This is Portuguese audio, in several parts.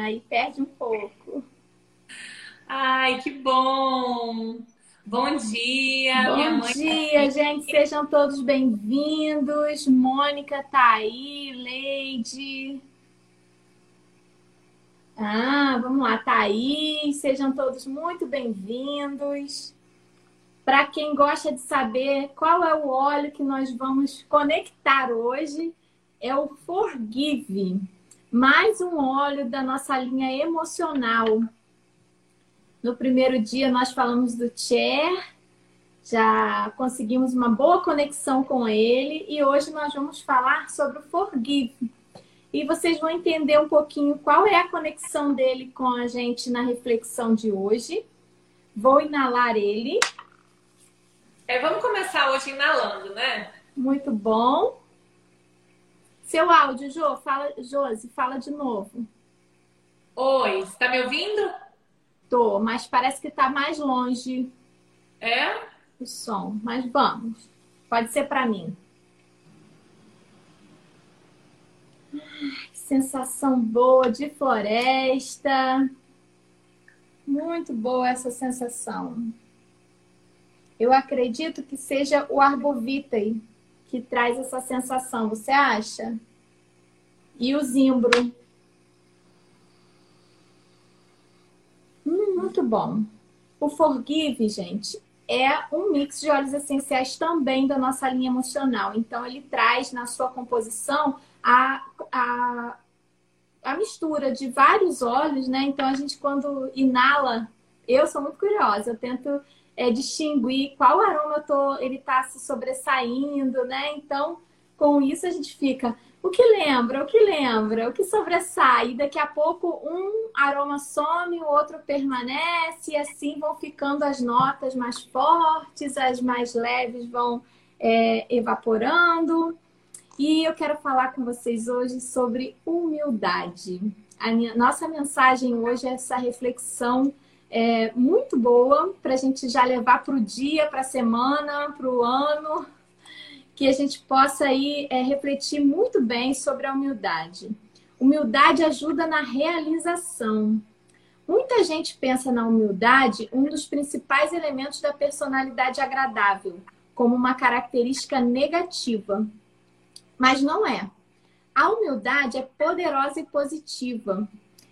Aí perde um pouco. Ai, que bom! Bom dia, Bom minha mãe. dia, tá gente. Sejam todos bem-vindos. Mônica tá aí, Leide. Ah, vamos lá, tá aí. Sejam todos muito bem-vindos. Para quem gosta de saber qual é o óleo que nós vamos conectar hoje, é o Forgive, mais um óleo da nossa linha emocional. No primeiro dia nós falamos do Cher, já conseguimos uma boa conexão com ele e hoje nós vamos falar sobre o Forgive. E vocês vão entender um pouquinho qual é a conexão dele com a gente na reflexão de hoje. Vou inalar ele. É, vamos começar hoje inalando, né? Muito bom. Seu áudio, Jô, fala, Josi, fala de novo. Oi, está me ouvindo? Tô, mas parece que tá mais longe. É? O som, mas vamos. Pode ser para mim. sensação boa de floresta. Muito boa essa sensação. Eu acredito que seja o arbovitae que traz essa sensação, você acha? E o zimbro. Hum, muito bom. O Forgive, gente, é um mix de óleos essenciais também da nossa linha emocional. Então, ele traz na sua composição a, a, a mistura de vários óleos, né? Então, a gente, quando inala, eu sou muito curiosa, eu tento é, distinguir qual aroma tô, ele está se sobressaindo, né? Então, com isso a gente fica o que lembra, o que lembra, o que sobressai. E daqui a pouco um aroma some, o outro permanece, e assim vão ficando as notas mais fortes, as mais leves vão é, evaporando. E eu quero falar com vocês hoje sobre humildade. A minha, nossa mensagem hoje é essa reflexão é, muito boa para a gente já levar para o dia, para a semana, para o ano, que a gente possa aí é, refletir muito bem sobre a humildade. Humildade ajuda na realização. Muita gente pensa na humildade um dos principais elementos da personalidade agradável, como uma característica negativa. Mas não é. A humildade é poderosa e positiva.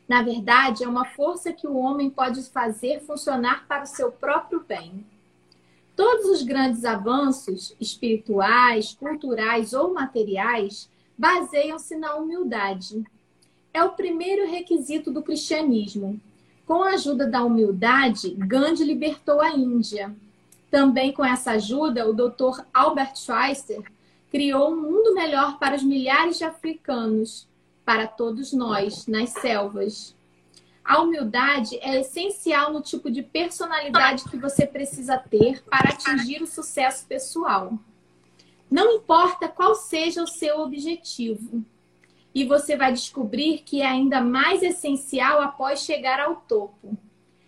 Na verdade, é uma força que o homem pode fazer funcionar para o seu próprio bem. Todos os grandes avanços espirituais, culturais ou materiais baseiam-se na humildade. É o primeiro requisito do cristianismo. Com a ajuda da humildade, Gandhi libertou a Índia. Também com essa ajuda, o Dr. Albert Schweitzer criou um mundo melhor para os milhares de africanos para todos nós nas selvas. A humildade é essencial no tipo de personalidade que você precisa ter para atingir o sucesso pessoal. Não importa qual seja o seu objetivo. E você vai descobrir que é ainda mais essencial após chegar ao topo.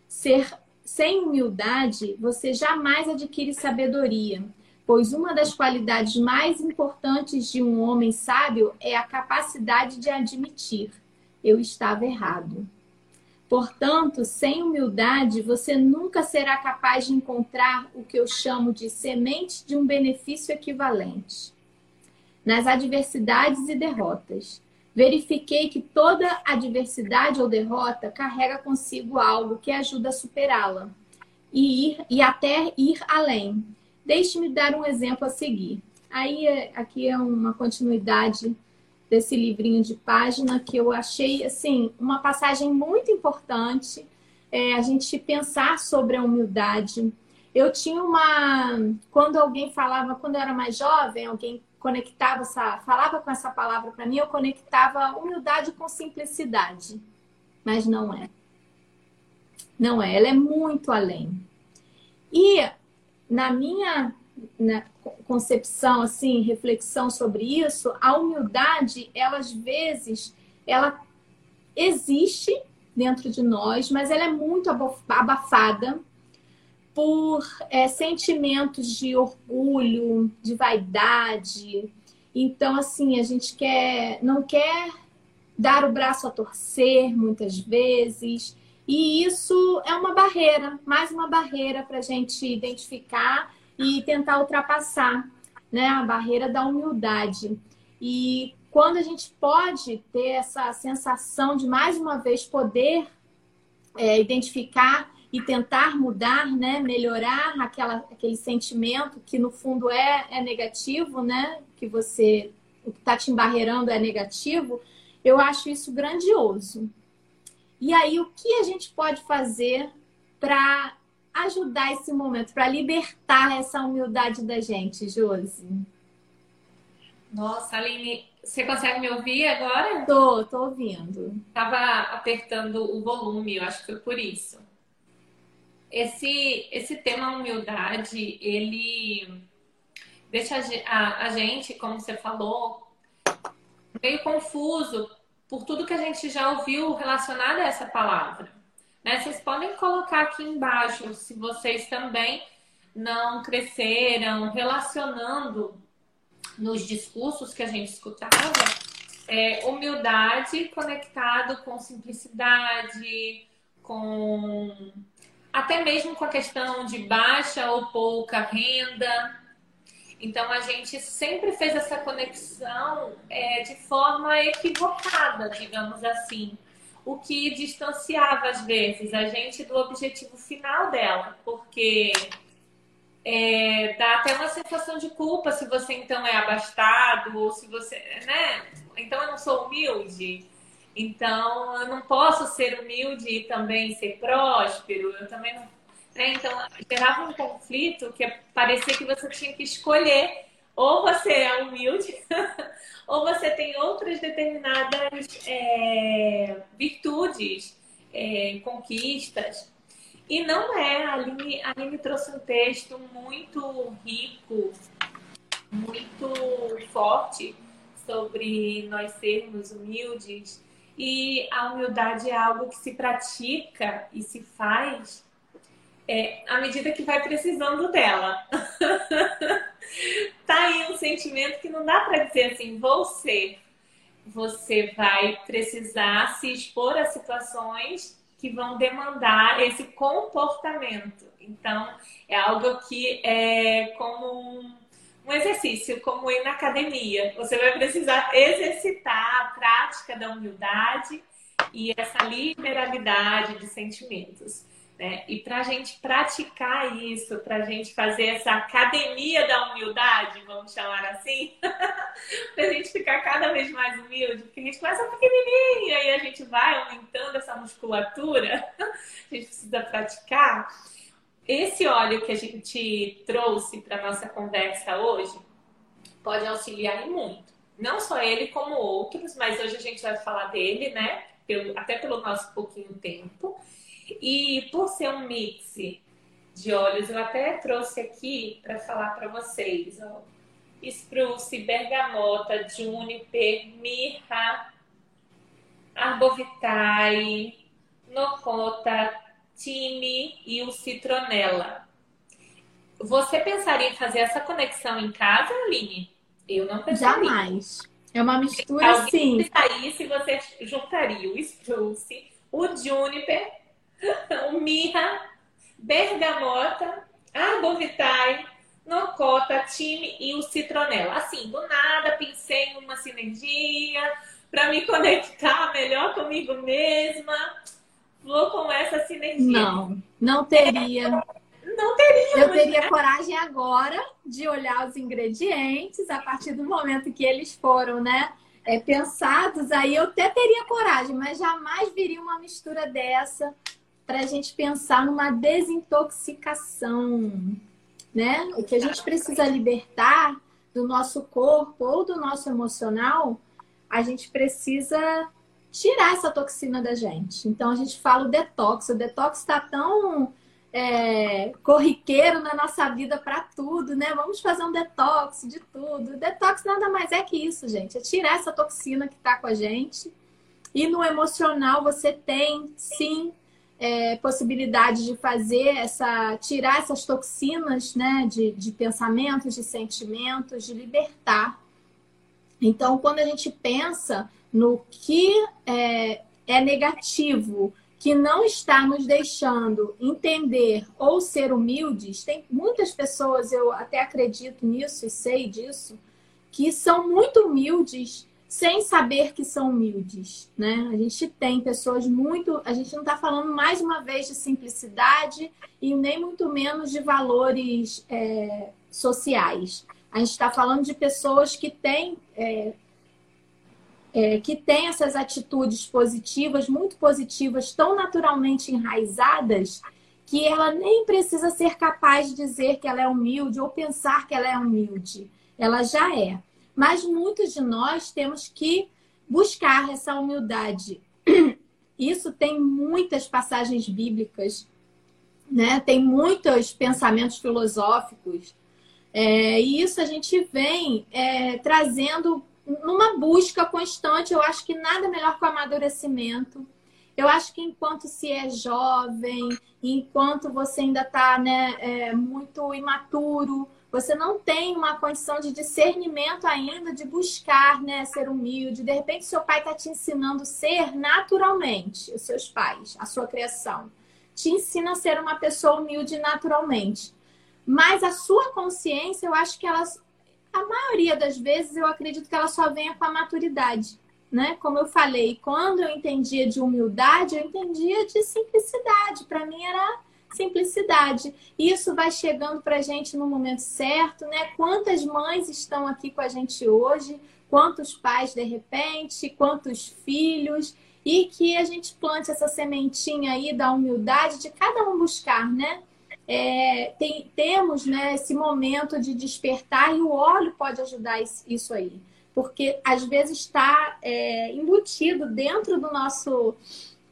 Ser sem humildade, você jamais adquire sabedoria pois uma das qualidades mais importantes de um homem sábio é a capacidade de admitir: eu estava errado. Portanto, sem humildade, você nunca será capaz de encontrar o que eu chamo de semente de um benefício equivalente. Nas adversidades e derrotas, verifiquei que toda adversidade ou derrota carrega consigo algo que ajuda a superá-la e ir e até ir além, Deixe-me dar um exemplo a seguir. Aí, é, aqui é uma continuidade desse livrinho de página que eu achei, assim, uma passagem muito importante. É, a gente pensar sobre a humildade. Eu tinha uma. Quando alguém falava, quando eu era mais jovem, alguém conectava essa, falava com essa palavra para mim, eu conectava humildade com simplicidade. Mas não é. Não é, ela é muito além. E na minha na concepção, assim, reflexão sobre isso, a humildade, ela às vezes, ela existe dentro de nós, mas ela é muito abafada por é, sentimentos de orgulho, de vaidade. Então, assim, a gente quer, não quer dar o braço a torcer muitas vezes. E isso é uma barreira, mais uma barreira para a gente identificar e tentar ultrapassar, né? A barreira da humildade. E quando a gente pode ter essa sensação de mais uma vez poder é, identificar e tentar mudar, né, melhorar aquela, aquele sentimento que no fundo é, é negativo, né, que você o que está te embarreirando é negativo, eu acho isso grandioso. E aí o que a gente pode fazer para ajudar esse momento, para libertar essa humildade da gente, Josi? Nossa, Aline, você consegue me ouvir agora? Tô, tô ouvindo. Tava apertando o volume, eu acho que foi por isso. Esse, esse tema humildade, ele deixa a, a gente, como você falou, meio confuso por tudo que a gente já ouviu relacionado a essa palavra. Né? Vocês podem colocar aqui embaixo se vocês também não cresceram relacionando nos discursos que a gente escutava, é, humildade conectado com simplicidade, com até mesmo com a questão de baixa ou pouca renda. Então a gente sempre fez essa conexão é, de forma equivocada, digamos assim, o que distanciava às vezes a gente do objetivo final dela, porque é, dá até uma sensação de culpa se você então é abastado ou se você, né? Então eu não sou humilde. Então eu não posso ser humilde e também ser próspero. Eu também não. Né? Então gerava um conflito que parecia que você tinha que escolher ou você é humilde ou você tem outras determinadas é, virtudes, é, conquistas e não é, a Aline, a Aline trouxe um texto muito rico, muito forte sobre nós sermos humildes. E a humildade é algo que se pratica e se faz é, à medida que vai precisando dela. tá aí um sentimento que não dá para dizer assim, vou ser. Você vai precisar se expor a situações que vão demandar esse comportamento. Então, é algo que é como um, um exercício, como ir na academia. Você vai precisar exercitar a prática da humildade e essa liberalidade de sentimentos. Né? E para a gente praticar isso, para a gente fazer essa academia da humildade, vamos chamar assim, para a gente ficar cada vez mais humilde, porque a gente começa pequenininho e aí a gente vai aumentando essa musculatura, a gente precisa praticar. Esse óleo que a gente trouxe para nossa conversa hoje pode auxiliar em muito. Não só ele, como outros, mas hoje a gente vai falar dele, né? Pelo, até pelo nosso pouquinho tempo. E por ser um mix de óleos, eu até trouxe aqui para falar para vocês, ó. Spruce, bergamota, juniper, mirra, arbovitae, nocota, time e o citronela. Você pensaria em fazer essa conexão em casa, Aline? Eu não pensaria. Jamais. É uma mistura, sim. Se você juntaria o spruce, o juniper mirra, bergamota, arbovitae, nocota, time e o citronela. Assim, do nada, pensei em uma sinergia para me conectar melhor comigo mesma. Vou com essa sinergia. Não, não teria. Não teria. Eu teria né? coragem agora de olhar os ingredientes a partir do momento que eles foram, né? É, pensados, aí eu até teria coragem, mas jamais viria uma mistura dessa para a gente pensar numa desintoxicação, né? O que a gente precisa libertar do nosso corpo ou do nosso emocional, a gente precisa tirar essa toxina da gente. Então a gente fala o detox. O detox está tão é, corriqueiro na nossa vida para tudo, né? Vamos fazer um detox de tudo. Detox nada mais é que isso, gente. É tirar essa toxina que está com a gente. E no emocional você tem, sim, é, possibilidade de fazer essa, tirar essas toxinas, né, de, de pensamentos, de sentimentos, de libertar. Então, quando a gente pensa no que é, é negativo, que não está nos deixando entender ou ser humildes, tem muitas pessoas, eu até acredito nisso e sei disso, que são muito humildes sem saber que são humildes, né? A gente tem pessoas muito, a gente não está falando mais uma vez de simplicidade e nem muito menos de valores é, sociais. A gente está falando de pessoas que têm é, é, que têm essas atitudes positivas, muito positivas, tão naturalmente enraizadas que ela nem precisa ser capaz de dizer que ela é humilde ou pensar que ela é humilde. Ela já é. Mas muitos de nós temos que buscar essa humildade. Isso tem muitas passagens bíblicas, né? Tem muitos pensamentos filosóficos. É, e isso a gente vem é, trazendo numa busca constante. Eu acho que nada melhor que o amadurecimento. Eu acho que enquanto se é jovem, enquanto você ainda está né, é, muito imaturo, você não tem uma condição de discernimento ainda, de buscar né, ser humilde. De repente, seu pai está te ensinando a ser naturalmente, os seus pais, a sua criação. Te ensina a ser uma pessoa humilde naturalmente. Mas a sua consciência, eu acho que ela, a maioria das vezes, eu acredito que ela só venha com a maturidade. Né? Como eu falei, quando eu entendia de humildade, eu entendia de simplicidade. Para mim era simplicidade. Isso vai chegando para a gente no momento certo, né? Quantas mães estão aqui com a gente hoje? Quantos pais de repente? Quantos filhos? E que a gente plante essa sementinha aí da humildade de cada um buscar, né? É, tem, temos né, esse momento de despertar e o óleo pode ajudar isso aí. Porque às vezes está é, embutido dentro do nosso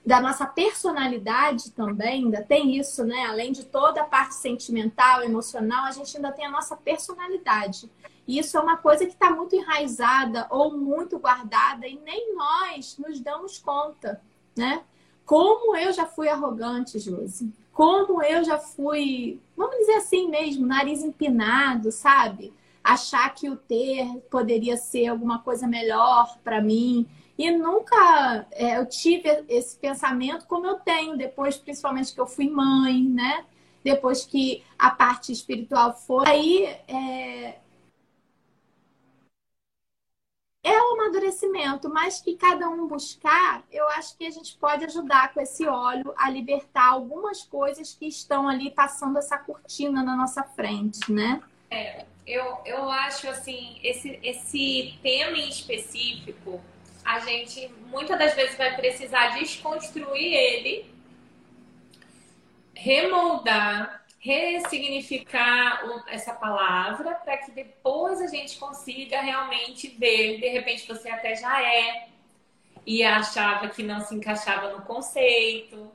da nossa personalidade também, ainda tem isso, né? Além de toda a parte sentimental, emocional, a gente ainda tem a nossa personalidade. E isso é uma coisa que está muito enraizada ou muito guardada e nem nós nos damos conta, né? Como eu já fui arrogante, Josi. Como eu já fui, vamos dizer assim mesmo, nariz empinado, sabe? Achar que o ter poderia ser alguma coisa melhor para mim. E nunca é, eu tive esse pensamento como eu tenho depois, principalmente que eu fui mãe, né? Depois que a parte espiritual foi. Aí é, é o amadurecimento, mas que cada um buscar, eu acho que a gente pode ajudar com esse óleo a libertar algumas coisas que estão ali passando essa cortina na nossa frente, né? É, eu, eu acho assim, esse, esse tema em específico a gente muitas das vezes vai precisar desconstruir ele, remoldar, ressignificar essa palavra para que depois a gente consiga realmente ver. De repente você até já é e achava que não se encaixava no conceito.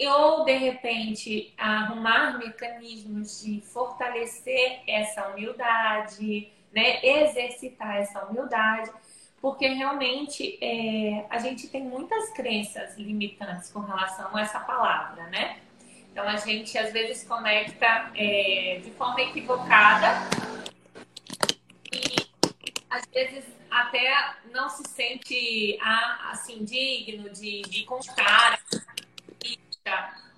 Ou de repente arrumar mecanismos de fortalecer essa humildade, né? exercitar essa humildade porque realmente é, a gente tem muitas crenças limitantes com relação a essa palavra, né? Então a gente às vezes conecta é, de forma equivocada e às vezes até não se sente assim digno de, de contar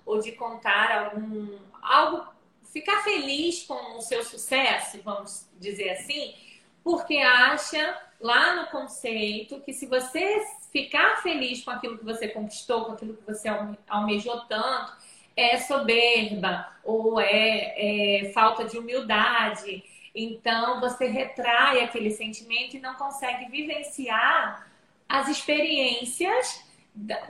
ou de contar algum algo, ficar feliz com o seu sucesso, vamos dizer assim, porque acha lá no conceito que se você ficar feliz com aquilo que você conquistou, com aquilo que você almejou tanto, é soberba ou é, é falta de humildade. Então você retrai aquele sentimento e não consegue vivenciar as experiências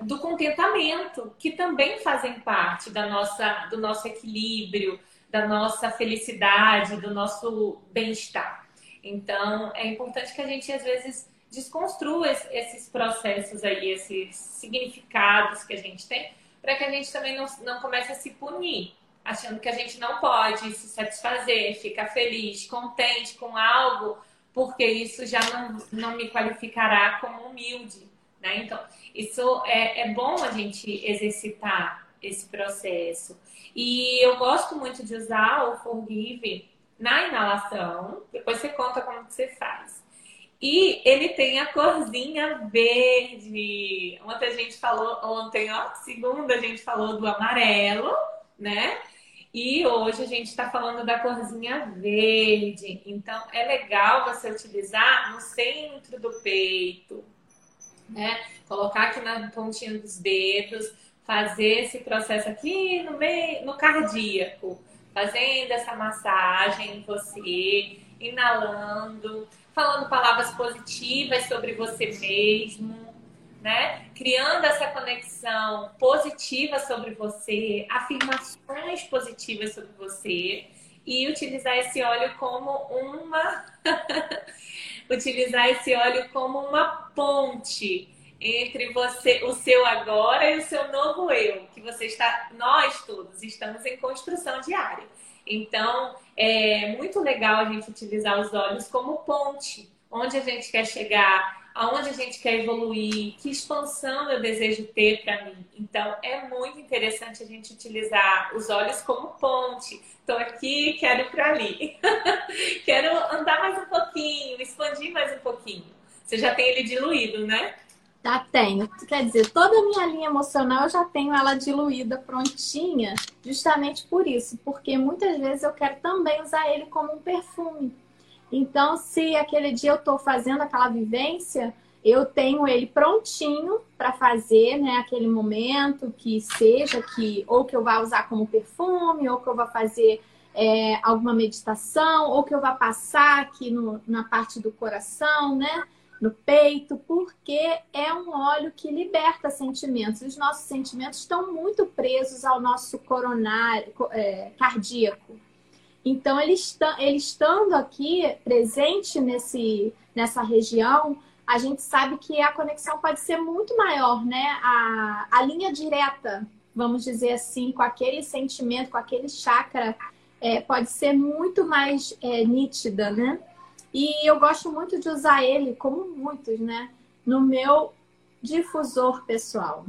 do contentamento, que também fazem parte da nossa, do nosso equilíbrio, da nossa felicidade, do nosso bem-estar. Então, é importante que a gente, às vezes, desconstrua esses processos aí, esses significados que a gente tem, para que a gente também não, não comece a se punir, achando que a gente não pode se satisfazer, ficar feliz, contente com algo, porque isso já não, não me qualificará como humilde. Né? Então, isso é, é bom a gente exercitar esse processo. E eu gosto muito de usar o Forgive na inalação, depois você conta como que você faz. E ele tem a corzinha verde. Ontem a gente falou, ontem, ó, segunda a gente falou do amarelo, né? E hoje a gente está falando da corzinha verde. Então é legal você utilizar no centro do peito, né? Colocar aqui na pontinha dos dedos, fazer esse processo aqui no meio, no cardíaco, fazendo essa massagem em você, inalando falando palavras positivas sobre você mesmo, né? Criando essa conexão positiva sobre você, afirmações positivas sobre você e utilizar esse óleo como uma utilizar esse óleo como uma ponte entre você, o seu agora e o seu novo eu, que você está, nós todos estamos em construção diária. Então, é muito legal a gente utilizar os olhos como ponte, onde a gente quer chegar, aonde a gente quer evoluir, que expansão eu desejo ter para mim. Então, é muito interessante a gente utilizar os olhos como ponte. Estou aqui, quero ir para ali. quero andar mais um pouquinho, expandir mais um pouquinho. Você já tem ele diluído, né? Já tenho. Quer dizer, toda a minha linha emocional eu já tenho ela diluída, prontinha, justamente por isso, porque muitas vezes eu quero também usar ele como um perfume. Então, se aquele dia eu estou fazendo aquela vivência, eu tenho ele prontinho para fazer, né, aquele momento que seja que ou que eu vá usar como perfume, ou que eu vá fazer é, alguma meditação, ou que eu vá passar aqui no, na parte do coração, né? No peito, porque é um óleo que liberta sentimentos. Os nossos sentimentos estão muito presos ao nosso coronário é, cardíaco. Então, ele, está, ele estando aqui presente nesse, nessa região, a gente sabe que a conexão pode ser muito maior, né? A, a linha direta, vamos dizer assim, com aquele sentimento, com aquele chakra, é, pode ser muito mais é, nítida, né? E eu gosto muito de usar ele, como muitos, né? No meu difusor pessoal.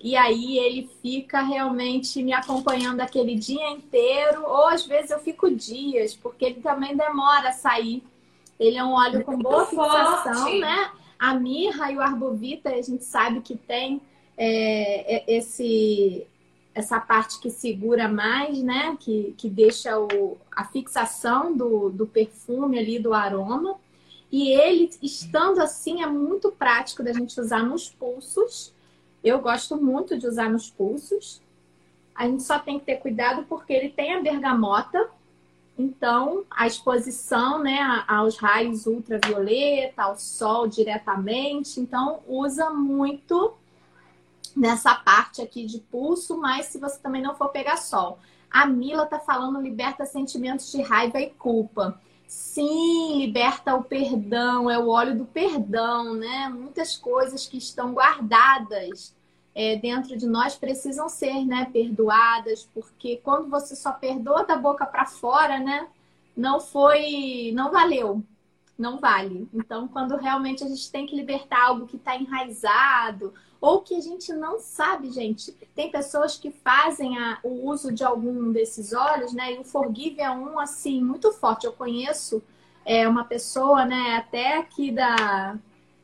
E aí ele fica realmente me acompanhando aquele dia inteiro, ou às vezes eu fico dias, porque ele também demora a sair. Ele é um óleo com boa fixação, né? A mirra e o arbovita, a gente sabe que tem é, é esse essa parte que segura mais, né? Que, que deixa o, a fixação do, do perfume ali, do aroma. E ele, estando assim, é muito prático da gente usar nos pulsos. Eu gosto muito de usar nos pulsos. A gente só tem que ter cuidado porque ele tem a bergamota. Então, a exposição né, aos raios ultravioleta, ao sol diretamente. Então, usa muito nessa parte aqui de pulso, mas se você também não for pegar sol. A Mila tá falando liberta sentimentos de raiva e culpa. Sim, liberta o perdão, é o óleo do perdão, né? Muitas coisas que estão guardadas é, dentro de nós precisam ser, né, perdoadas, porque quando você só perdoa da boca para fora, né, não foi, não valeu, não vale. Então, quando realmente a gente tem que libertar algo que está enraizado, ou que a gente não sabe, gente. Tem pessoas que fazem a, o uso de algum desses óleos, né? E o Forgive é um, assim, muito forte. Eu conheço é, uma pessoa, né, até aqui da.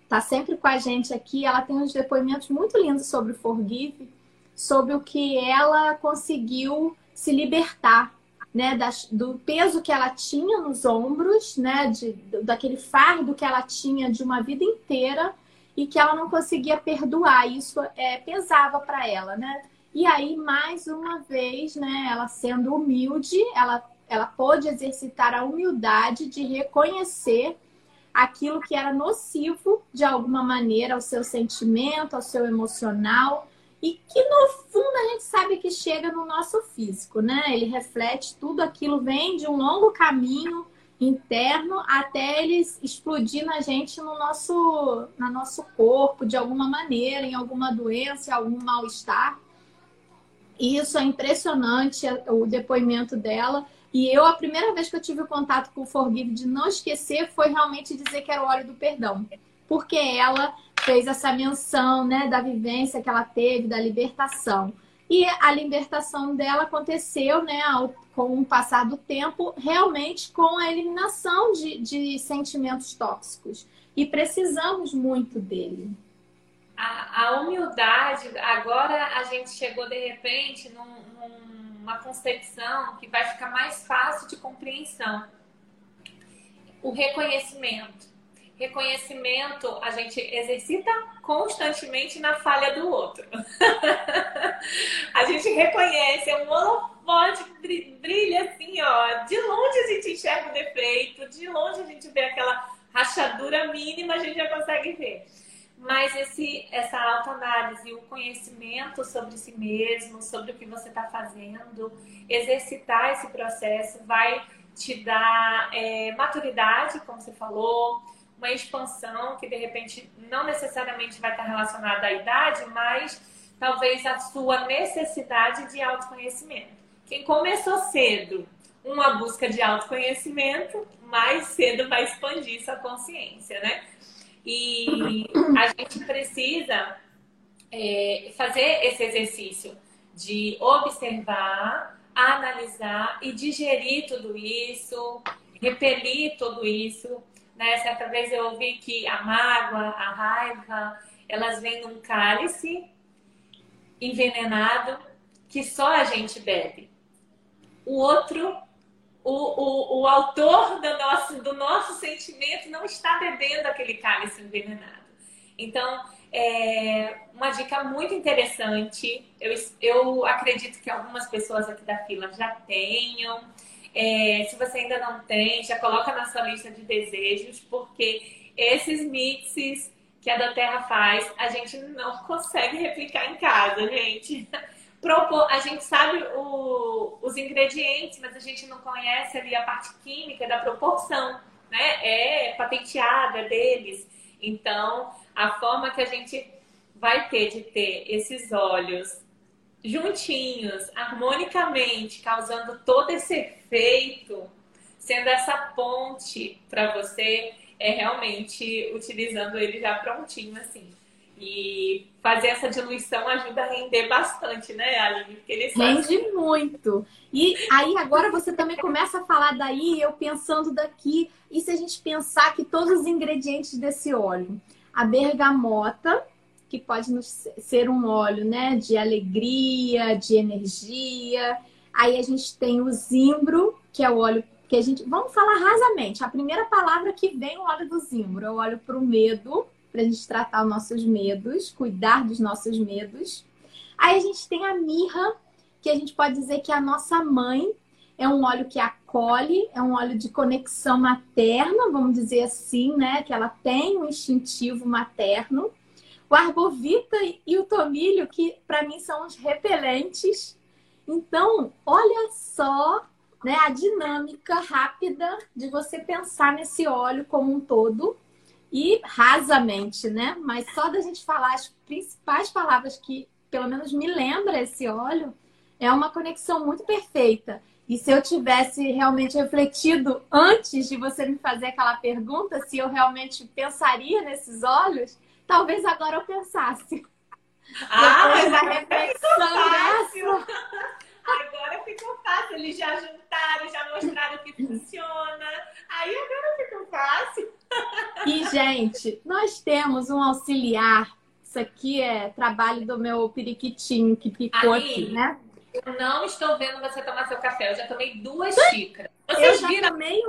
tá sempre com a gente aqui, ela tem uns depoimentos muito lindos sobre o Forgive, sobre o que ela conseguiu se libertar né, das, do peso que ela tinha nos ombros, né, de, daquele fardo que ela tinha de uma vida inteira e que ela não conseguia perdoar. Isso é, pesava para ela, né? E aí, mais uma vez, né, ela sendo humilde, ela, ela pôde exercitar a humildade de reconhecer aquilo que era nocivo de alguma maneira ao seu sentimento, ao seu emocional, e que no fundo a gente sabe que chega no nosso físico, né? Ele reflete tudo aquilo, vem de um longo caminho interno até eles explodir na gente no nosso, no nosso corpo, de alguma maneira, em alguma doença, em algum mal-estar. E isso é impressionante, o depoimento dela. E eu, a primeira vez que eu tive contato com o Forgive de não esquecer foi realmente dizer que era o óleo do perdão. Porque ela fez essa menção né, da vivência que ela teve, da libertação. E a libertação dela aconteceu, né, ao, com o passar do tempo, realmente com a eliminação de, de sentimentos tóxicos. e precisamos muito dele. A, a humildade, agora a gente chegou de repente num, numa concepção que vai ficar mais fácil de compreensão. O reconhecimento. Reconhecimento a gente exercita constantemente na falha do outro. a gente reconhece, é um holofote brilha assim, ó. De longe a gente enxerga o defeito, de longe a gente vê aquela rachadura mínima, a gente já consegue ver. Mas esse, essa autoanálise, o conhecimento sobre si mesmo, sobre o que você está fazendo, exercitar esse processo vai te dar é, maturidade, como você falou, uma expansão que de repente não necessariamente vai estar relacionada à idade, mas talvez a sua necessidade de autoconhecimento. Quem começou cedo uma busca de autoconhecimento, mais cedo vai expandir sua consciência, né? E a gente precisa é, fazer esse exercício de observar, analisar e digerir tudo isso, repelir tudo isso. Né? Certa vez eu ouvi que a mágoa, a raiva, elas vêm num cálice envenenado que só a gente bebe. O outro o, o, o autor do nosso, do nosso sentimento não está bebendo aquele cálice envenenado. Então, é uma dica muito interessante. Eu, eu acredito que algumas pessoas aqui da fila já tenham. É, se você ainda não tem, já coloca na sua lista de desejos, porque esses mixes que a da Terra faz, a gente não consegue replicar em casa, gente a gente sabe o, os ingredientes, mas a gente não conhece ali a parte química da proporção, né? É patenteada deles. Então, a forma que a gente vai ter de ter esses óleos juntinhos, harmonicamente, causando todo esse efeito, sendo essa ponte para você, é realmente utilizando ele já prontinho assim. E fazer essa diluição ajuda a render bastante, né, Aline? Porque ele Rende muito. E aí agora você também começa a falar daí, eu pensando daqui, e se a gente pensar que todos os ingredientes desse óleo, a bergamota, que pode ser um óleo, né, de alegria, de energia. Aí a gente tem o zimbro, que é o óleo que a gente, vamos falar rasamente. A primeira palavra que vem o óleo do zimbro, é o óleo para o medo para a gente tratar os nossos medos, cuidar dos nossos medos. Aí a gente tem a mirra, que a gente pode dizer que é a nossa mãe, é um óleo que acolhe, é um óleo de conexão materna, vamos dizer assim, né? Que ela tem um instintivo materno. O arbovita e o tomilho, que para mim são os repelentes. Então, olha só né, a dinâmica rápida de você pensar nesse óleo como um todo e rasamente, né? Mas só da gente falar as principais palavras que, pelo menos, me lembra esse óleo, é uma conexão muito perfeita. E se eu tivesse realmente refletido antes de você me fazer aquela pergunta, se eu realmente pensaria nesses olhos, talvez agora eu pensasse. Ah, Depois mas a reflexão. Agora ficou fácil. Eles já juntaram, já mostraram que funciona. Aí agora ficou fácil. E, gente, nós temos um auxiliar. Isso aqui é trabalho do meu periquitinho que ficou Aí, aqui, né? Eu não estou vendo você tomar seu café. Eu já tomei duas xícaras. Vocês eu já? Tomei...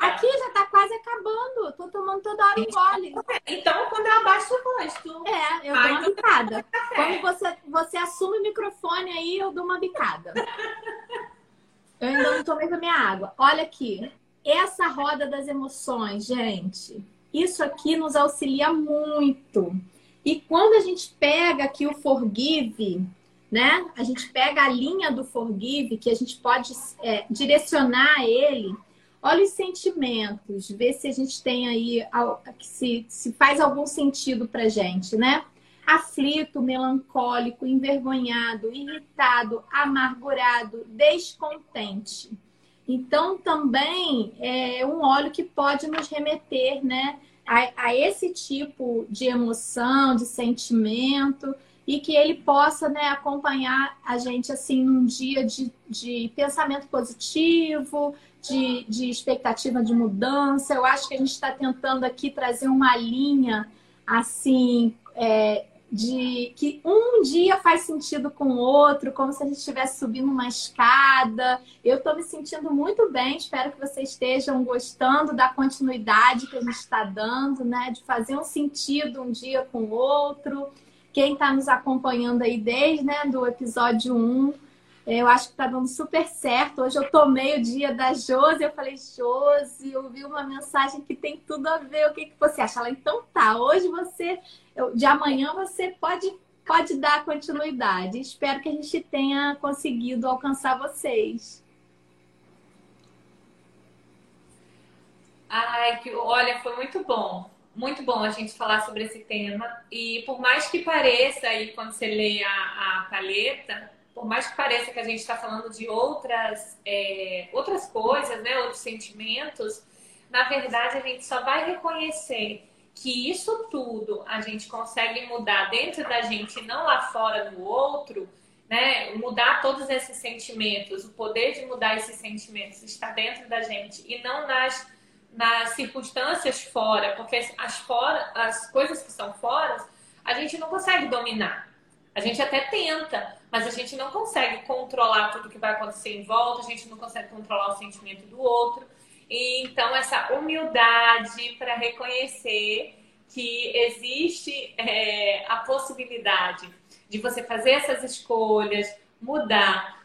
Aqui já tá quase acabando. Tô tomando toda hora um gole. Então, quando eu abaixo o rosto. É, eu Ai, dou uma bicada. Quando você, você assume o microfone aí, eu dou uma bicada. Eu ainda não tomei a minha água. Olha aqui. Essa roda das emoções, gente. Isso aqui nos auxilia muito. E quando a gente pega aqui o forgive, né? A gente pega a linha do forgive, que a gente pode é, direcionar ele. Olha os sentimentos, vê se a gente tem aí, se, se faz algum sentido pra gente, né? Aflito, melancólico, envergonhado, irritado, amargurado, descontente. Então, também é um óleo que pode nos remeter, né? a, a esse tipo de emoção, de sentimento e que ele possa né, acompanhar a gente assim num dia de, de pensamento positivo, de, de expectativa de mudança. Eu acho que a gente está tentando aqui trazer uma linha assim é, de que um dia faz sentido com o outro, como se a gente estivesse subindo uma escada. Eu estou me sentindo muito bem, espero que vocês estejam gostando da continuidade que a gente está dando, né? De fazer um sentido um dia com o outro. Quem está nos acompanhando aí desde né, do episódio 1, eu acho que está dando super certo. Hoje eu tomei o dia da Josi, eu falei, Josi, eu vi uma mensagem que tem tudo a ver, o que, que você acha? Ela, então tá, hoje você, de amanhã você pode, pode dar continuidade. Espero que a gente tenha conseguido alcançar vocês. Ai, que, olha, foi muito bom muito bom a gente falar sobre esse tema. E por mais que pareça, aí quando você lê a, a paleta, por mais que pareça que a gente está falando de outras, é, outras coisas, né, outros sentimentos, na verdade a gente só vai reconhecer que isso tudo a gente consegue mudar dentro da gente não lá fora no outro, né? Mudar todos esses sentimentos, o poder de mudar esses sentimentos está dentro da gente e não nas nas circunstâncias fora, porque as, fora, as coisas que são fora, a gente não consegue dominar. A gente até tenta, mas a gente não consegue controlar tudo que vai acontecer em volta, a gente não consegue controlar o sentimento do outro. E, então, essa humildade para reconhecer que existe é, a possibilidade de você fazer essas escolhas, mudar,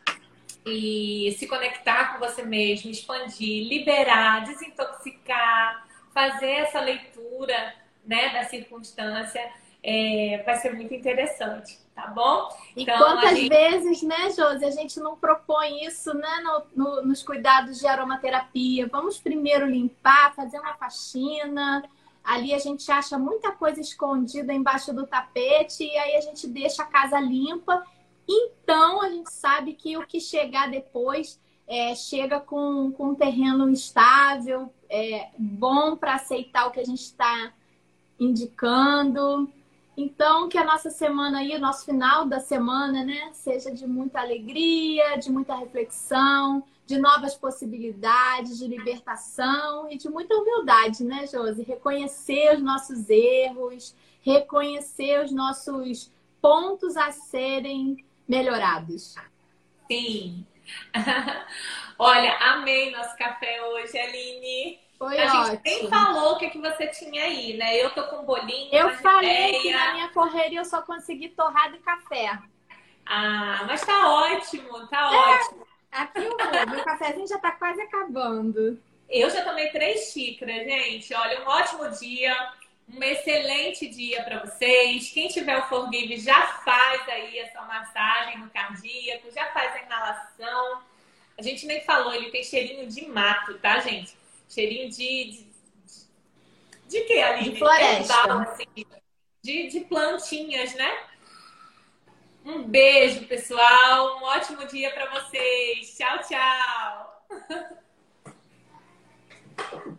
e se conectar com você mesmo, expandir, liberar, desintoxicar, fazer essa leitura né, da circunstância, é, vai ser muito interessante, tá bom? E então, quantas gente... vezes, né, Josi, a gente não propõe isso né, no, no, nos cuidados de aromaterapia? Vamos primeiro limpar, fazer uma faxina. Ali a gente acha muita coisa escondida embaixo do tapete e aí a gente deixa a casa limpa então, a gente sabe que o que chegar depois é, chega com, com um terreno estável, é, bom para aceitar o que a gente está indicando. Então, que a nossa semana aí, o nosso final da semana, né, seja de muita alegria, de muita reflexão, de novas possibilidades, de libertação e de muita humildade, né, Josi? Reconhecer os nossos erros, reconhecer os nossos pontos a serem melhorados. Sim. Olha, amei nosso café hoje, Aline. Foi a ótimo. gente nem falou o que, que você tinha aí, né? Eu tô com bolinho. Eu falei ideia. que na minha correria eu só consegui torrado e café. Ah, mas tá ótimo, tá é, ótimo. Aqui o meu cafezinho já tá quase acabando. Eu já tomei três xícaras, gente. Olha, um ótimo dia. Um excelente dia para vocês. Quem tiver o Forgive já faz aí a sua massagem no cardíaco, já faz a inalação. A gente nem falou, ele tem cheirinho de mato, tá, gente? Cheirinho de. De, de quê ali? De floresta. assim, de, de plantinhas, né? Um beijo, pessoal. Um ótimo dia para vocês. Tchau, tchau.